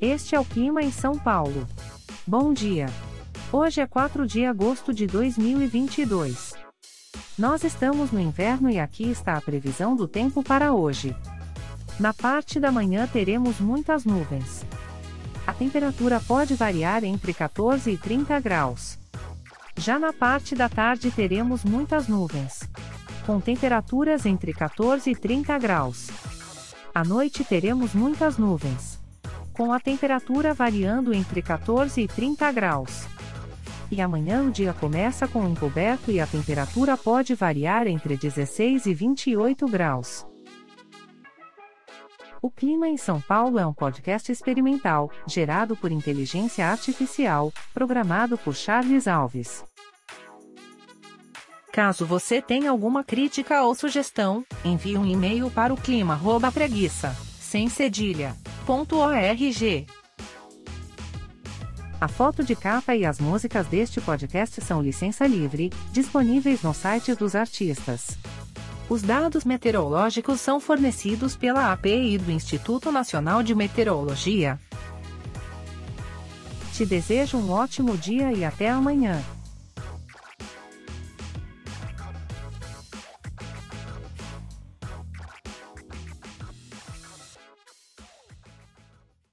Este é o clima em São Paulo. Bom dia. Hoje é 4 de agosto de 2022. Nós estamos no inverno e aqui está a previsão do tempo para hoje. Na parte da manhã teremos muitas nuvens. A temperatura pode variar entre 14 e 30 graus. Já na parte da tarde teremos muitas nuvens. Com temperaturas entre 14 e 30 graus. À noite teremos muitas nuvens. Com a temperatura variando entre 14 e 30 graus. E amanhã o dia começa com encoberto e a temperatura pode variar entre 16 e 28 graus. O Clima em São Paulo é um podcast experimental, gerado por inteligência artificial, programado por Charles Alves. Caso você tenha alguma crítica ou sugestão, envie um e-mail para o clima@preguiça, sem cedilha, A foto de capa e as músicas deste podcast são licença livre, disponíveis no site dos artistas. Os dados meteorológicos são fornecidos pela API do Instituto Nacional de Meteorologia. Te desejo um ótimo dia e até amanhã.